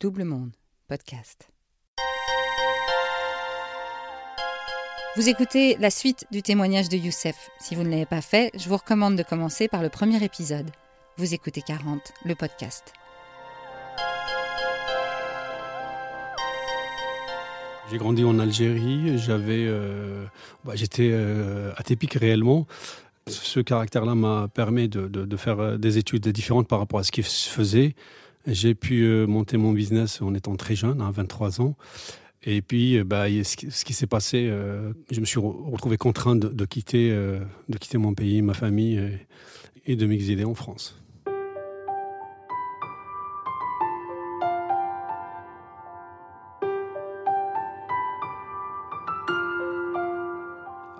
Double Monde, podcast. Vous écoutez la suite du témoignage de Youssef. Si vous ne l'avez pas fait, je vous recommande de commencer par le premier épisode. Vous écoutez 40, le podcast. J'ai grandi en Algérie, j'avais, euh, bah, j'étais euh, atypique réellement. Ce caractère-là m'a permis de, de, de, faire des études différentes par rapport à ce qui se faisait. J'ai pu euh, monter mon business en étant très jeune, à 23 ans. Et puis, euh, bah, ce qui, s'est passé, euh, je me suis retrouvé contraint de, quitter, de quitter mon pays, ma famille, et, de m'exiler en France.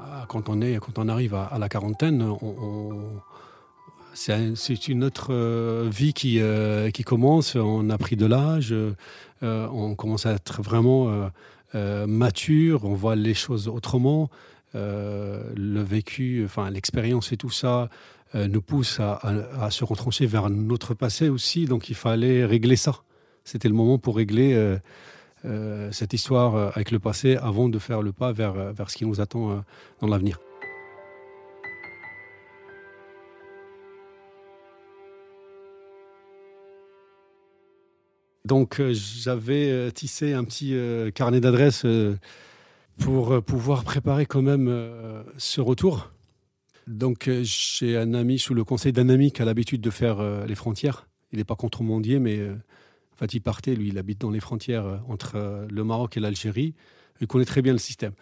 Ah, quand on, est, quand on arrive à, la quarantaine, on c'est une autre euh, vie qui, euh, qui commence. On a pris de l'âge, euh, on commence à être vraiment mature, on voit les choses autrement. le vécu, enfin l'expérience et tout ça nous pousse à, se retrancher vers notre passé aussi. Donc il fallait régler ça. C'était le moment pour régler cette histoire avec le passé avant de faire le pas vers, vers ce qui nous attend dans l'avenir. Donc euh, j'avais euh, tissé un petit euh, carnet d'adresses pour pouvoir préparer quand même ce retour. Donc j'ai un ami sous le conseil d'un ami qui a l'habitude de faire les frontières. Il n'est pas contrebandier, mais en fait il partait, lui, il habite dans les frontières entre le Maroc et l'Algérie. Il connaît très bien le système.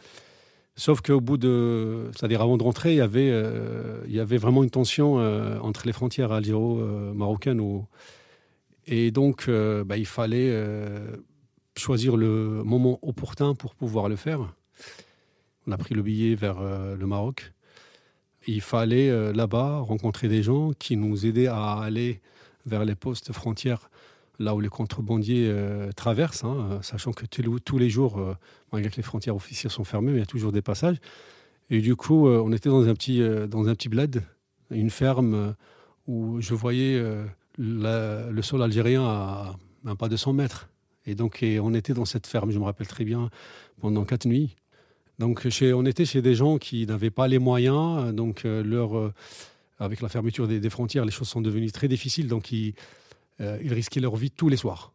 Sauf qu'au bout de, c'est-à-dire avant de rentrer, il y avait, vraiment une tension entre les frontières algéro-marocaines où et donc, euh, bah, il fallait euh, choisir le moment opportun pour pouvoir le faire. On a pris le billet vers euh, le Maroc. Il fallait là-bas rencontrer des gens qui nous aidaient à aller vers les postes frontières, là où les contrebandiers traversent, hein, sachant que tous les jours, malgré que les frontières officielles sont fermées, il y a toujours des passages. Et du coup, on était dans un petit, dans un petit bled, une ferme où je voyais le sol algérien à même pas 200 mètres. Et donc, on était dans cette ferme, je me rappelle très bien, pendant quatre nuits. Donc, on était chez des gens qui n'avaient pas les moyens. Donc, euh, euh, avec la fermeture des, frontières, les choses sont devenues très difficiles. Donc, ils, euh, ils risquaient leur vie tous les soirs.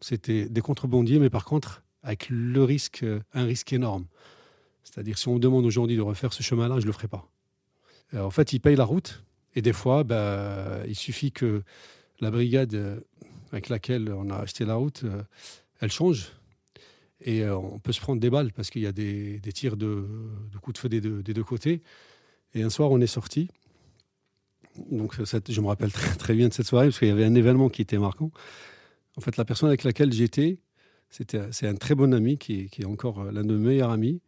C'était des contrebandiers, mais par contre, avec le risque, un risque énorme. C'est-à-dire, si on me demande aujourd'hui de refaire ce chemin-là, je ne le ferai pas. en fait, ils payent la route. Et des fois, ben, il suffit que la brigade euh, avec laquelle on a acheté la route, euh, elle change. Et euh, on peut se prendre des balles parce qu'il y a des, tirs de, coups de feu des deux, côtés. Et un soir, on est sorti. Donc, je me rappelle très, très bien de cette soirée parce qu'il y avait un événement qui était marquant. En fait, la personne avec laquelle j'étais, c'est un très bon ami qui, est encore l'un de mes meilleurs amis.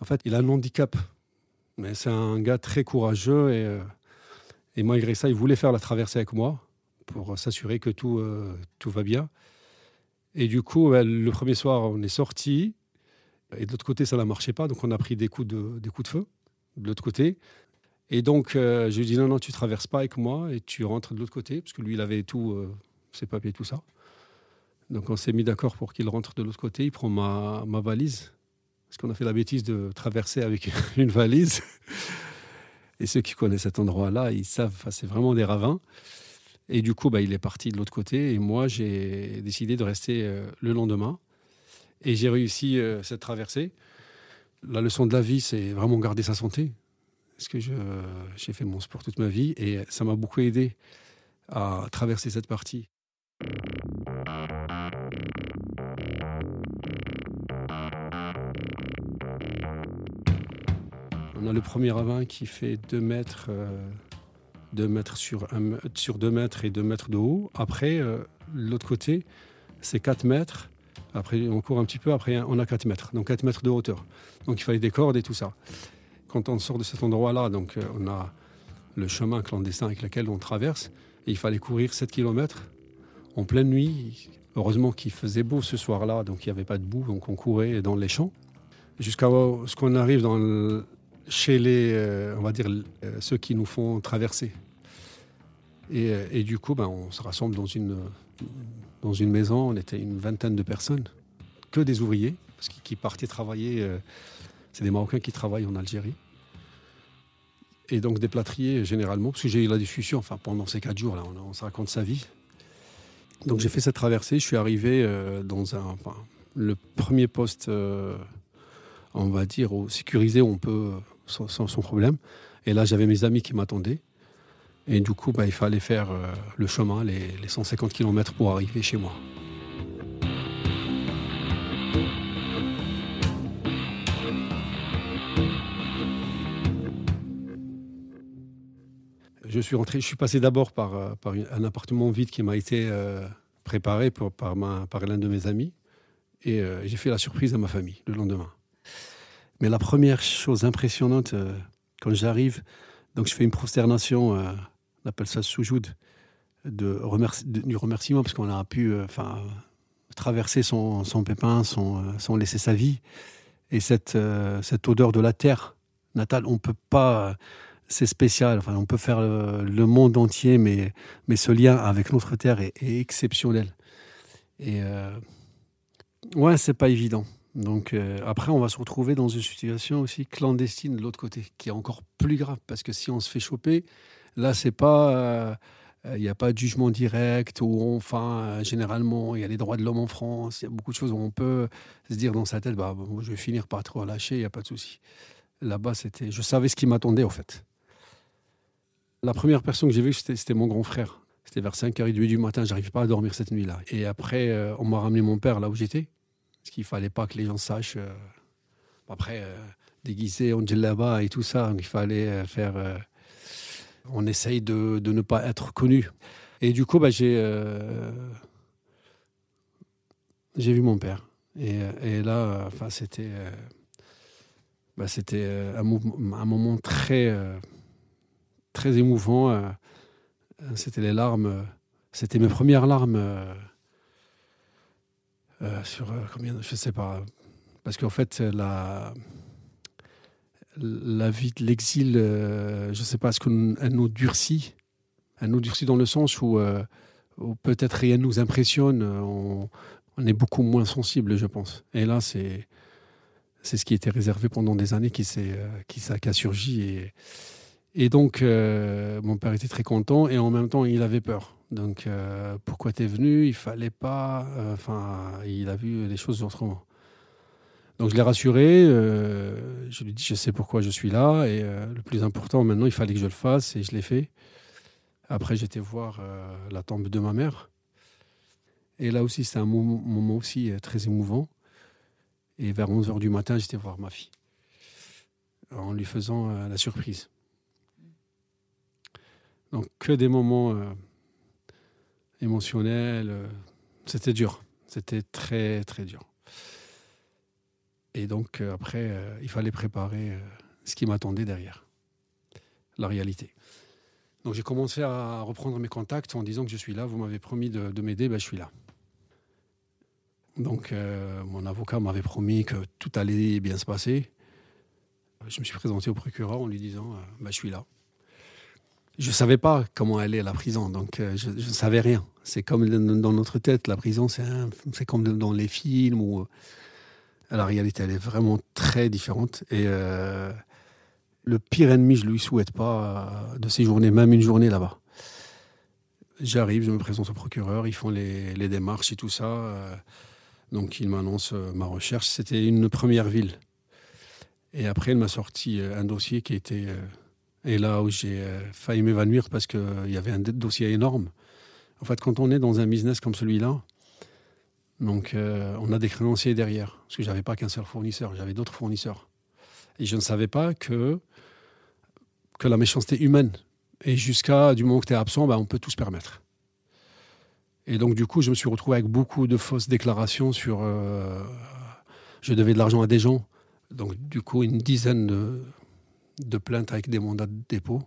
En fait, il a un handicap, mais c'est un gars très courageux et, et malgré ça, il voulait faire la traversée avec moi pour s'assurer que tout, euh, tout va bien. Et du coup, le premier soir, on est sorti. Et de l'autre côté, ça ne marchait pas. Donc, on a pris des coups de, des coups de feu de l'autre côté. Et donc, euh, je lui ai dit non, non, tu traverses pas avec moi et tu rentres de l'autre côté. Parce que lui, il avait tout, euh, ses papiers, tout ça. Donc, on s'est mis d'accord pour qu'il rentre de l'autre côté. Il prend ma, ma valise. Parce qu'on a fait la bêtise de traverser avec une valise. Et ceux qui connaissent cet endroit-là, ils savent, c'est vraiment des ravins. Et du coup, bah, il est parti de l'autre côté. Et moi, j'ai décidé de rester euh, le lendemain. Et j'ai réussi euh, cette traversée. La leçon de la vie, c'est vraiment garder sa santé. Parce que j'ai fait mon sport toute ma vie. Et ça m'a beaucoup aidé à traverser cette partie. On a le premier ravin qui fait 2 mètres. Euh, 2 mètres sur, un, sur 2 mètres et 2 mètres de haut. Après, euh, l'autre côté, c'est 4 mètres. Après, on court un petit peu, après, on a 4 mètres. Donc 4 mètres de hauteur. Donc il fallait des cordes et tout ça. Quand on sort de cet endroit-là, donc euh, on a le chemin clandestin avec lequel on traverse. Il fallait courir 7 km en pleine nuit. Heureusement qu'il faisait beau ce soir-là, donc il n'y avait pas de boue, donc on courait dans les champs. Jusqu'à ce qu'on arrive dans chez les, euh, on va dire, ceux qui nous font traverser. Euh, et, du coup, ben, on se rassemble dans une, maison, on était une vingtaine de personnes, que des ouvriers, parce qui partaient travailler. Euh, c'est des Marocains qui travaillent en Algérie. Et donc des plâtriers généralement, parce que j'ai eu la discussion, enfin pendant ces quatre jours on, se raconte sa vie. Donc j'ai fait cette traversée, je suis arrivé euh, dans un, le premier poste, euh, on va dire, sécurisé où on peut sans, problème. Et là j'avais mes amis qui m'attendaient. Et du coup, bah, il fallait faire euh, le chemin, les, 150 km pour arriver chez moi. Je suis rentré, je suis passé d'abord par, euh, un appartement vide qui m'a été euh, préparé par l'un de mes amis. Et j'ai fait la surprise à ma famille le lendemain. Mais la première chose impressionnante, quand j'arrive, donc je fais une prosternation on appelle ça soujoud, du remerciement, parce qu'on a pu euh, traverser son, son pépin sans, euh, laisser sa vie. Et cette, euh, cette odeur de la terre natale, on peut pas. C'est spécial. Enfin, on peut faire le, monde entier, mais, mais ce lien avec notre terre est, exceptionnel. Et ouais, c'est pas évident. Donc après, on va se retrouver dans une situation aussi clandestine de l'autre côté, qui est encore plus grave, parce que si on se fait choper, Là, c'est pas. Euh, il n'y a pas de jugement direct ou enfin euh, généralement il y a les droits de l'homme en France, il y a beaucoup de choses où on peut se dire dans sa tête bah je vais finir par être relâché, il n'y a pas de souci. Là-bas c'était je savais ce qui m'attendait en fait. La première personne que j'ai vue c'était mon grand frère. C'était vers 5h30 du matin, j'arrivais pas à dormir cette nuit-là. Et après euh, on m'a ramené mon père là où j'étais parce qu'il fallait pas que les gens sachent après déguisé en djellaba et tout ça, il fallait faire on essaye de, ne pas être connu. Et du coup, bah, j'ai euh, j'ai vu mon père. Et, là, enfin, c'était euh, bah, c'était un, un, moment très très émouvant. C'était les larmes. C'était mes premières larmes sur combien je sais pas parce qu'en fait la la vie de l'exil, euh, je ne sais pas, est-ce qu'elle nous durcit Elle nous durcit dans le sens où, euh, peut-être rien nous impressionne, on, est beaucoup moins sensible, je pense. Et là, c'est c'est ce qui était réservé pendant des années qui, euh, qui, qui a surgi. Et donc, mon père était très content et en même temps, il avait peur. Donc, pourquoi tu es venu? Il fallait pas. Enfin, il a vu les choses autrement. Donc je l'ai rassuré, euh, je lui ai dit je sais pourquoi je suis là et euh, le plus important maintenant il fallait que je le fasse et je l'ai fait. Après j'étais voir euh, la tombe de ma mère et là aussi c'était un moment, aussi très émouvant. Et vers 11h du matin j'étais voir ma fille en lui faisant la surprise. Donc que des moments émotionnels, c'était dur, c'était très très dur. Et donc, euh, après, euh, il fallait préparer euh, ce qui m'attendait derrière, la réalité. Donc, j'ai commencé à reprendre mes contacts en disant que je suis là, vous m'avez promis de, m'aider, ben, je suis là. Donc, mon avocat m'avait promis que tout allait bien se passer. Je me suis présenté au procureur en lui disant ben, Je suis là. Je ne savais pas comment aller à la prison, donc je ne savais rien. C'est comme dans notre tête, la prison, c'est comme dans les films où la réalité, elle est vraiment très différente. Et euh, le pire ennemi, je ne lui souhaite pas euh, de séjourner même une journée là-bas. J'arrive, je me présente au procureur, ils font les, démarches et tout ça. Euh, donc, il m'annonce ma recherche. C'était une première ville. Et après, il m'a sorti un dossier qui était. Et là où j'ai failli m'évanouir parce qu'il y avait un dossier énorme. En fait, quand on est dans un business comme celui-là, donc, euh, on a des créanciers derrière, parce que je n'avais pas qu'un seul fournisseur, j'avais d'autres fournisseurs. Et je ne savais pas que, que la méchanceté humaine, et jusqu'à du moment que tu es absent, ben, on peut tout se permettre. Et donc, du coup, je me suis retrouvé avec beaucoup de fausses déclarations sur. Euh, je devais de l'argent à des gens. Donc, du coup, une dizaine de, de plaintes avec des mandats de dépôt.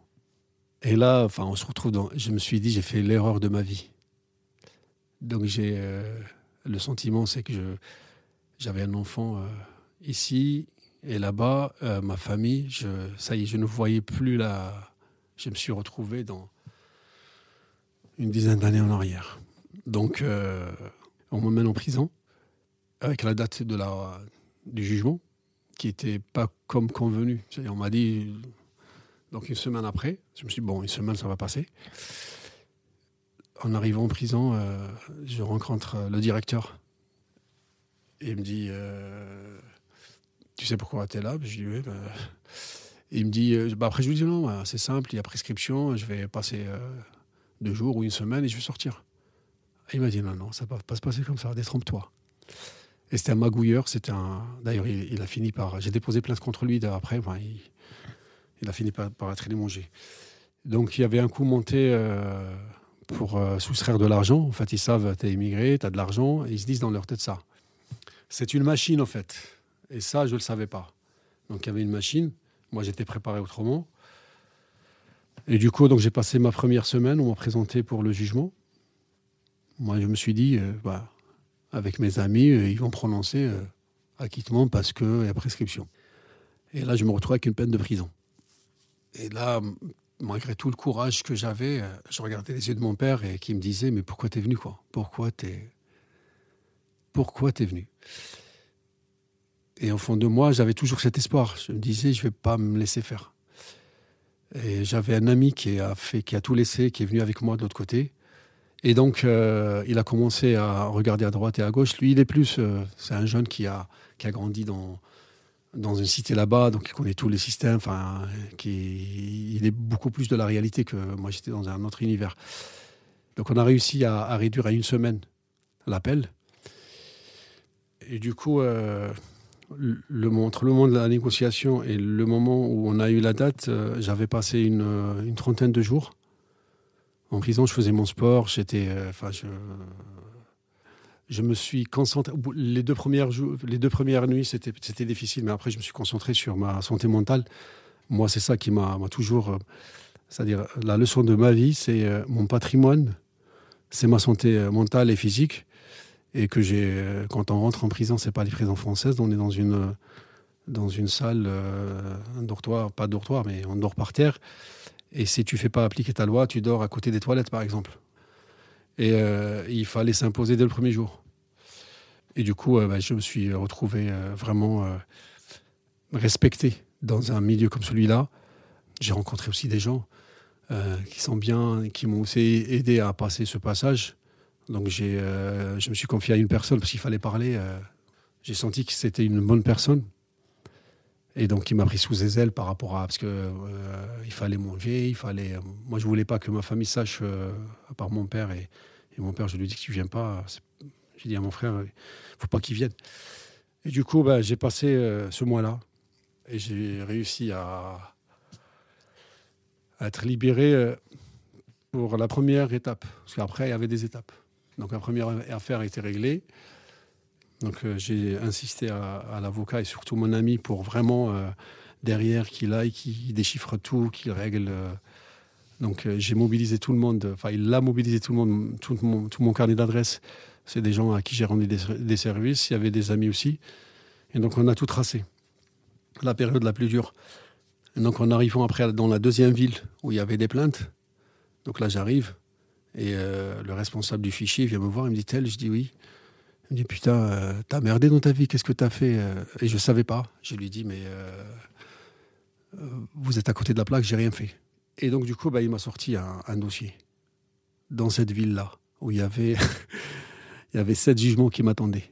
Et là, enfin, on se retrouve dans. Je me suis dit, j'ai fait l'erreur de ma vie. Donc, j'ai. Euh, le sentiment, c'est que j'avais un enfant euh, ici et là-bas, euh, ma famille, je, ça y est, je ne voyais plus là. Je me suis retrouvé dans une dizaine d'années en arrière. Donc, on m'emmène en prison avec la date de la, du jugement qui n'était pas comme convenu. On m'a dit, donc une semaine après, je me suis dit, bon, une semaine, ça va passer. En arrivant en prison, euh, je rencontre euh, le directeur. Et il me dit, euh, tu sais pourquoi tu es là? Je dis, oui. Bah. Il me dit, bah, après je lui dis, non, bah, c'est simple, il y a prescription, je vais passer deux jours ou une semaine et je vais sortir. Il m'a dit, non, non, ça ne va pas se passer comme ça, détrompe-toi. Et c'était un magouilleur. C'était un. D'ailleurs, il, a fini par. J'ai déposé plainte contre lui après. il, a fini par, être élimogé. Donc, il y avait un coup monté euh, pour euh, soustraire de l'argent. En fait, ils savent, tu es immigré, tu as de l'argent. Ils se disent dans leur tête ça. C'est une machine, en fait. Et ça, je le savais pas. Donc, il y avait une machine. Moi, j'étais préparé autrement. Et du coup, donc j'ai passé ma première semaine. On m'a présenté pour le jugement. Moi, je me suis dit, euh, bah, avec mes amis, euh, ils vont prononcer euh, acquittement parce qu'il y a prescription. Et là, je me retrouve avec une peine de prison. Et là, malgré tout le courage que j'avais, euh, je regardais les yeux de mon père et qui me disait Mais pourquoi t'es venu quoi? Pourquoi t'es pourquoi t'es venu? Et au fond de moi, j'avais toujours cet espoir. Je me disais Je vais pas me laisser faire. Et j'avais un ami qui a fait, qui a tout laissé, qui est venu avec moi de l'autre côté. Et donc, euh, il a commencé à regarder à droite et à gauche. Lui, il est plus. Euh, c'est un jeune qui a, qui a grandi dans, dans une cité là-bas, donc il connaît tous les systèmes. Enfin, il est beaucoup plus de la réalité que moi, j'étais dans un autre univers. Donc, on a réussi à, réduire à une semaine l'appel. Et du coup, euh, le, entre le moment de la négociation et le moment où on a eu la date, j'avais passé une, une trentaine de jours en prison, je faisais mon sport, j'étais, euh, enfin, je, je me suis concentré. Les deux premières, les deux premières nuits, c'était, c'était difficile, mais après, je me suis concentré sur ma santé mentale. Moi, c'est ça qui m'a, toujours. Euh, c'est-à-dire, la leçon de ma vie, c'est euh, mon patrimoine, c'est ma santé mentale et physique. Et que j'ai, quand on rentre en prison, c'est pas les prisons françaises, on est dans une, dans une salle, un dortoir, pas dortoir, mais on dort par terre. Et si tu fais pas appliquer ta loi, tu dors à côté des toilettes, par exemple. Et euh, il fallait s'imposer dès le premier jour. Et du coup, euh, bah, je me suis retrouvé euh, vraiment respecté dans un milieu comme celui-là. J'ai rencontré aussi des gens qui sont bien, qui m'ont aussi aidé à passer ce passage. Donc je me suis confié à une personne parce qu'il fallait parler. j'ai senti que c'était une bonne personne et donc, il m'a pris sous ses ailes par rapport à. Parce qu'il euh, fallait manger, il fallait. Moi, je voulais pas que ma famille sache, euh, à part mon père. Et, mon père, je lui dit que tu viens pas. J'ai dit à mon frère, il faut pas qu'il vienne. Et du coup, bah, j'ai passé euh, ce mois-là. Et j'ai réussi à, à, être libéré pour la première étape. Parce qu'après, il y avait des étapes. Donc, la première affaire été réglée. Donc euh, j'ai insisté à, l'avocat et surtout mon ami pour vraiment euh, derrière qu'il aille, qu'il déchiffre tout, qu'il règle. Euh. donc j'ai mobilisé tout le monde, enfin il a mobilisé tout le monde, tout mon, carnet d'adresses. C'est des gens à qui j'ai rendu des, services, il y avait des amis aussi. Et donc on a tout tracé. La période la plus dure. Et donc en arrivant après dans la deuxième ville où il y avait des plaintes, donc là j'arrive et le responsable du fichier vient me voir, il me dit tel, je dis oui. Il me dit Putain, euh, t'as merdé dans ta vie, qu'est-ce que t'as fait euh Et je savais pas. Je lui dis Mais euh, vous êtes à côté de la plaque, j'ai rien fait. Et donc, du coup, bah, il m'a sorti un, dossier dans cette ville-là, où il y avait, il y avait sept jugements qui m'attendaient.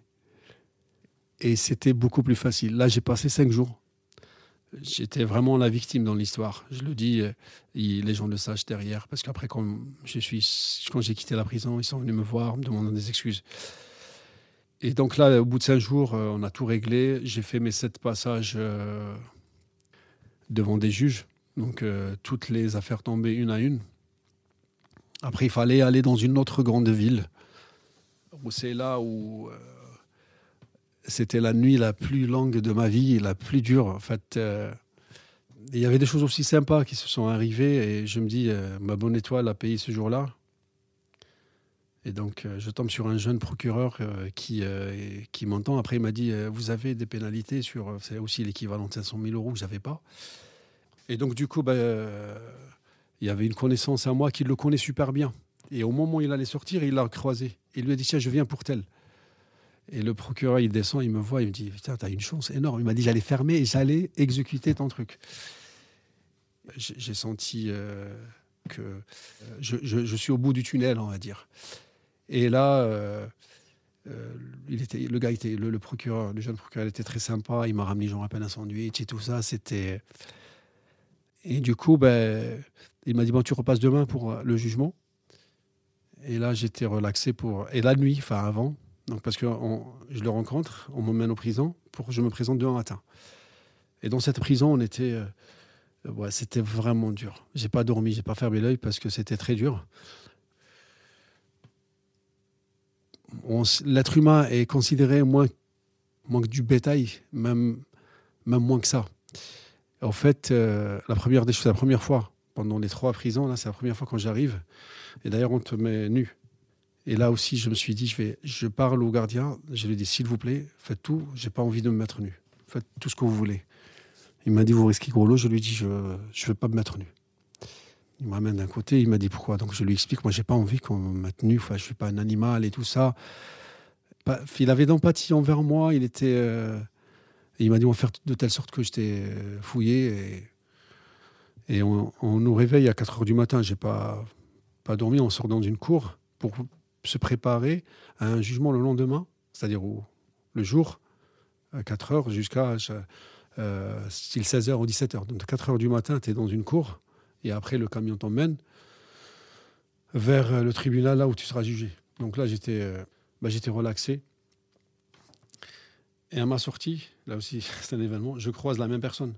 Et c'était beaucoup plus facile. Là, j'ai passé cinq jours. J'étais vraiment la victime dans l'histoire. Je le dis, les gens le sachent derrière, parce qu'après, quand je suis, quand j'ai quitté la prison, ils sont venus me voir, me demandant des excuses. Et donc là, au bout de cinq jours, euh, on a tout réglé. J'ai fait mes sept passages euh, devant des juges. Donc euh, toutes les affaires tombaient une à une. Après, il fallait aller dans une autre grande ville. C'est là où c'était la nuit la plus longue de ma vie, la plus dure. En fait, il y avait des choses aussi sympas qui se sont arrivées. Et je me dis, ma bonne étoile a payé ce jour-là. Et donc, euh, je tombe sur un jeune procureur euh, qui, euh, qui m'entend. Après, il m'a dit Vous avez des pénalités sur. C'est aussi l'équivalent de 500 000 euros que je n'avais pas. Et donc, du coup, bah, il y avait une connaissance à moi qui le connaît super bien. Et au moment où il allait sortir, il l'a croisé. Il lui a dit Tiens, je viens pour tel. Et le procureur, il descend, il me voit, il me dit Putain, t'as une chance énorme. Il m'a dit J'allais fermer et j'allais exécuter ton truc. J'ai senti que je, suis au bout du tunnel, on va dire. Et là, euh, était, le gars, était, le, procureur, le jeune procureur, était très sympa. Il m'a ramené, j'en rappelle, un sandwich et tout ça. C'était. Et du coup, ben, il m'a dit Bon, tu repasses demain pour le jugement. Et là, j'étais relaxé pour. Et la nuit, enfin avant, donc parce que je le rencontre, on m'emmène en prison pour je me présente demain matin. Et dans cette prison, on était. Euh, c'était vraiment dur. J'ai pas dormi, j'ai pas fermé l'œil parce que c'était très dur. L'être humain est considéré moins, moins que du bétail, même, moins que ça. En fait, euh, la première des choses, la première fois pendant les trois prisons, c'est la première fois quand j'arrive. Et d'ailleurs, on te met nu. Et là aussi, je me suis dit, je, vais, parle au gardien, je lui dis, s'il vous plaît, faites tout, j'ai pas envie de me mettre nu. Faites tout ce que vous voulez. Il m'a dit, vous risquez gros lot. Je lui dis, je ne veux pas me mettre nu. Il m'amène d'un côté, il m'a dit pourquoi. Donc je lui explique, moi, j'ai pas envie qu'on me mette nu. Enfin, je suis pas un animal et tout ça. Il avait d'empathie envers moi. Il était. Euh, il m'a dit, on va faire de telle sorte que j'étais euh, fouillé. Et, et on, nous réveille à 4 heures du matin. J'ai pas, pas dormi. On sort dans une cour pour se préparer à un jugement le lendemain, c'est-à-dire le jour, à 4 heures jusqu'à euh, 16 heures ou 17 heures. Donc, 4 heures du matin, tu es dans une cour et après, le camion t'emmène vers le tribunal là où tu seras jugé. Donc là, j'étais euh, bah, relaxé. Et à ma sortie, là aussi, c'est un événement, je croise la même personne.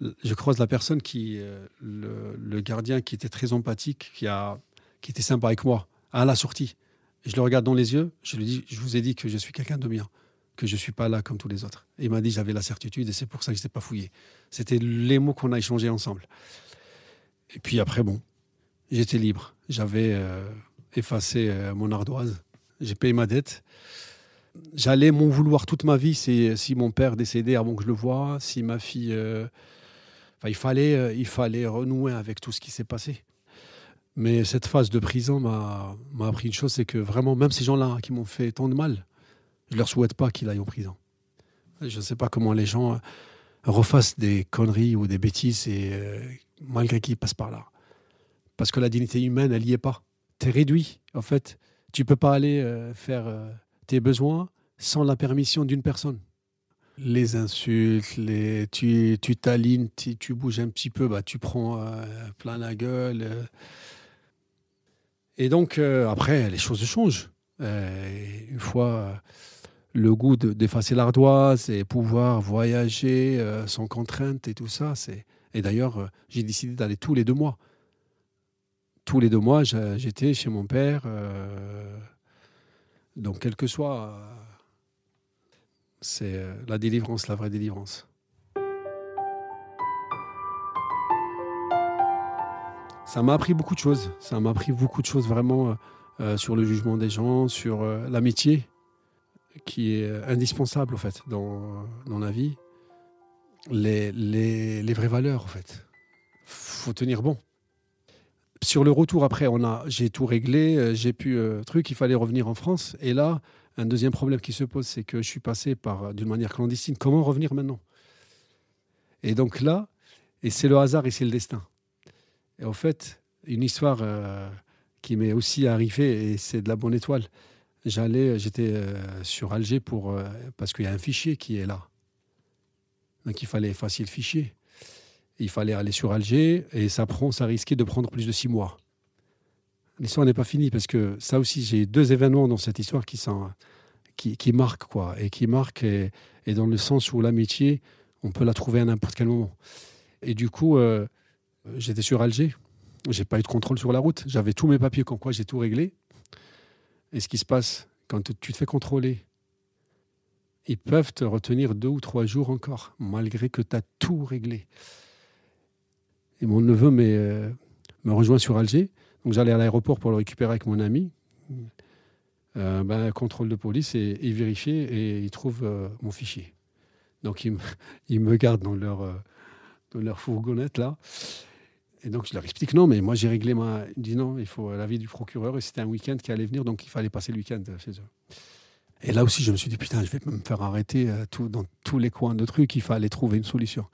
Je croise la personne qui, euh, le, le, gardien qui était très empathique, qui, a, qui était sympa avec moi à la sortie. je le regarde dans les yeux, je lui dis, je vous ai dit que je suis quelqu'un de bien, que je ne suis pas là comme tous les autres. Et il m'a dit, j'avais la certitude et c'est pour ça que je n'étais pas fouillé. C'était les mots qu'on a échangés ensemble. Et puis après, bon, j'étais libre. J'avais euh, effacé euh, mon ardoise. J'ai payé ma dette. J'allais m'en vouloir toute ma vie si, mon père décédait avant que je le voie, si ma fille... Euh, il fallait, renouer avec tout ce qui s'est passé. Mais cette phase de prison m'a appris une chose, c'est que vraiment, même ces gens-là qui m'ont fait tant de mal, je ne leur souhaite pas qu'ils aillent en prison. Je ne sais pas comment les gens refassent des conneries ou des bêtises et malgré qu'ils passent par là. Parce que la dignité humaine, elle n'y est pas. Tu es réduit, en fait. Tu peux pas aller euh, faire euh, tes besoins sans la permission d'une personne. Les insultes, les, tu t'alignes, tu, tu, bouges un petit peu, bah, tu prends plein la gueule. Et donc, euh, après, les choses changent. Euh, une fois euh, le goût d'effacer l'ardoise et pouvoir voyager sans contrainte et tout ça, c'est. Et d'ailleurs, j'ai décidé d'aller tous les deux mois. Tous les deux mois, j'étais chez mon père. donc, quel que soit, c'est la délivrance, la vraie délivrance. ça m'a appris beaucoup de choses. Ça m'a appris beaucoup de choses vraiment euh, euh, sur le jugement des gens, sur euh, l'amitié, qui est indispensable en fait dans, dans la vie. Les, les, les, vraies valeurs en fait. faut tenir bon. Sur le retour après, on a, j'ai tout réglé, j'ai pu truc, il fallait revenir en France. Et là, un deuxième problème qui se pose, c'est que je suis passé par d'une manière clandestine. Comment revenir maintenant? Et donc là, et c'est le hasard et c'est le destin. Et en fait, une histoire euh, qui m'est aussi arrivée, et c'est de la bonne étoile. J'allais, j'étais euh, sur Alger pour, euh, parce qu'il y a un fichier qui est là. Donc il fallait effacer le fichier. Il fallait aller sur Alger et ça, prend, ça risquait de prendre plus de six mois. L'histoire n'est pas finie parce que ça aussi, j'ai deux événements dans cette histoire qui, marquent, quoi, et qui marquent, et, dans le sens où l'amitié, on peut la trouver à n'importe quel moment. Et du coup, j'étais sur Alger. J'ai pas eu de contrôle sur la route. J'avais tous mes papiers comme quoi j'ai tout réglé. Et ce qui se passe quand tu te fais contrôler, ils peuvent te retenir deux ou trois jours encore, malgré que tu as tout réglé. Et mon neveu euh, me rejoint sur Alger. Donc j'allais à l'aéroport pour le récupérer avec mon ami. Euh, ben, contrôle de police et, et vérifier et ils trouvent euh, mon fichier. Donc ils me, ils me gardent dans leur, dans leur fourgonnette là. Et donc je leur explique non, mais moi j'ai réglé ma. Il me dit non, il faut l'avis du procureur et c'était un week-end qui allait venir, donc il fallait passer le week-end chez eux. Et là aussi, je me suis dit putain, je vais me faire arrêter euh, dans tous les coins de trucs, il fallait trouver une solution.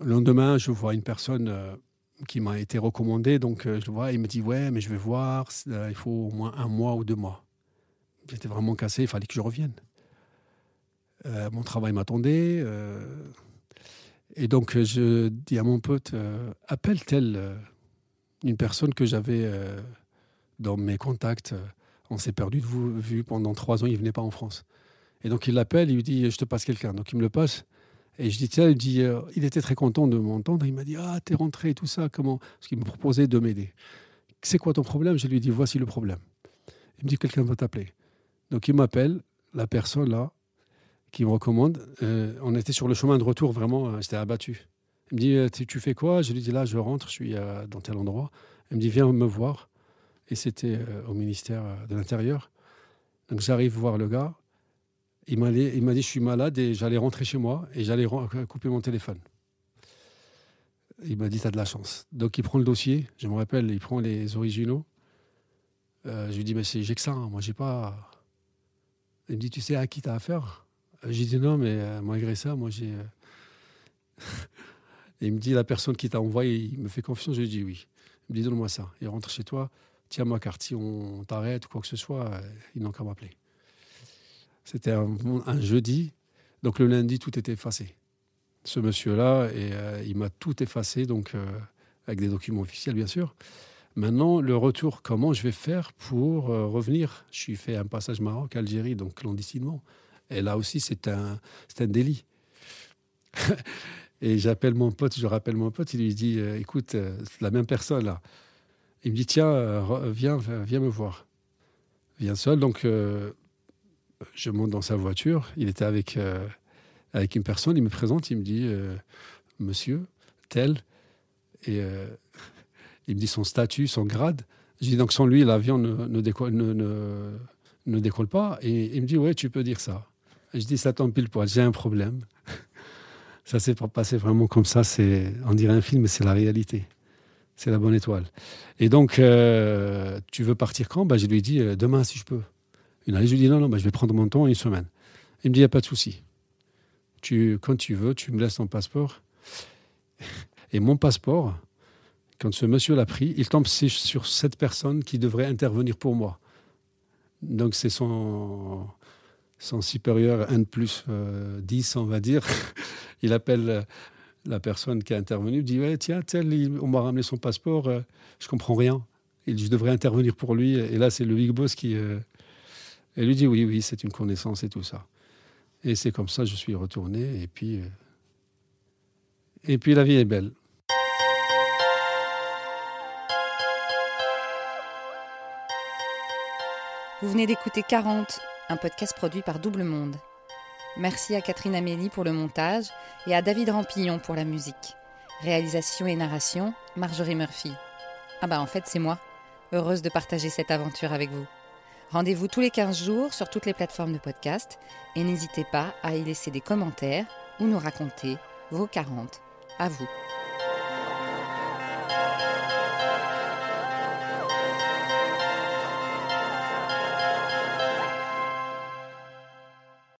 Le lendemain, je vois une personne euh, qui m'a été recommandée, donc euh, je le vois, il me dit ouais, mais je vais voir, il faut au moins un mois ou deux mois. J'étais vraiment cassé, il fallait que je revienne. mon travail m'attendait. Et donc, je dis à mon pote, appelle telle euh, une personne que j'avais dans mes contacts. On s'est perdu de vue pendant trois ans, il venait pas en France. Et donc, il l'appelle, il lui dit, je te passe quelqu'un. Donc, il me le passe. Et je dis, tiens, il, dit, il était très content de m'entendre. Il m'a dit, ah, t'es rentré tout ça, comment? Parce qu'il me proposait de m'aider. C'est quoi ton problème? Je lui dis, voici le problème. Il me dit, quelqu'un va t'appeler. Donc, il m'appelle, la personne là, qui me recommande. Euh, on était sur le chemin de retour, vraiment, euh, j'étais abattu. Il me dit euh, Tu fais quoi? Je lui dis Là, je rentre, je suis dans tel endroit. Il me dit Viens me voir. Et c'était au ministère de l'Intérieur. Donc j'arrive voir le gars. Il m'a dit Je suis malade et j'allais rentrer chez moi et j'allais couper mon téléphone. Il m'a dit T'as de la chance. Donc il prend le dossier, je me rappelle, il prend les originaux. je lui dis Mais j'ai que ça, hein. moi j'ai pas. Il me dit Tu sais à qui t'as affaire? J'ai dit non, mais euh, malgré ça, moi j'ai. Euh, il me dit la personne qui t'a envoyé, il me fait confiance. Je lui dis oui. Il me dit donne-moi ça. Il rentre chez toi, tiens. Si on t'arrête quoi que ce soit, euh, ils n'ont qu'à m'appeler. C'était un, jeudi, donc le lundi tout était effacé. Ce monsieur-là, et il m'a tout effacé, donc avec des documents officiels bien sûr. Maintenant, le retour, comment je vais faire pour revenir? Je suis fait un passage Maroc, Algérie, donc clandestinement. Et là aussi, c'est un, un délit. et j'appelle mon pote, je rappelle mon pote, il lui dit euh, Écoute, euh, la même personne là. Il me dit Tiens, euh, viens, viens me voir. Viens seul. Donc, je monte dans sa voiture. Il était avec, avec une personne. Il me présente, il me dit Monsieur, tel. Et il me dit son statut, son grade. Je dis Donc, sans lui, l'avion ne, ne, décolle, ne, ne, décolle pas. Et il me dit Ouais, tu peux dire ça. Je dis, ça tombe pile poil, j'ai un problème. ça s'est passé vraiment comme ça. On dirait un film, mais c'est la réalité. C'est la bonne étoile. Et donc, euh, tu veux partir quand? Bah, Je lui dis, euh, demain, si je peux. Une année, je lui dis, non, non, bah, je vais prendre mon temps, une semaine. Il me dit, il n'y a pas de souci. Quand tu veux, tu me laisses ton passeport. Et mon passeport, quand ce monsieur l'a pris, il tombe sur cette personne qui devrait intervenir pour moi. Donc c'est son, son supérieur, de plus 10, euh, on va dire, il appelle la personne qui a intervenu, dit Tiens, tel, on m'a ramené son passeport, euh, je comprends rien. Je devrais intervenir pour lui. Et là, c'est le big boss qui. et lui dit Oui, oui, c'est une connaissance et tout ça. Et c'est comme ça, je suis retourné. Et puis. et puis la vie est belle. Vous venez d'écouter 40 un podcast produit par Double Monde. Merci à Catherine Amélie pour le montage et à David Rampillon pour la musique. Réalisation et narration, Marjorie Murphy. Ah bah en fait c'est moi, heureuse de partager cette aventure avec vous. Rendez-vous tous les 15 jours sur toutes les plateformes de podcast et n'hésitez pas à y laisser des commentaires ou nous raconter vos 40 à vous.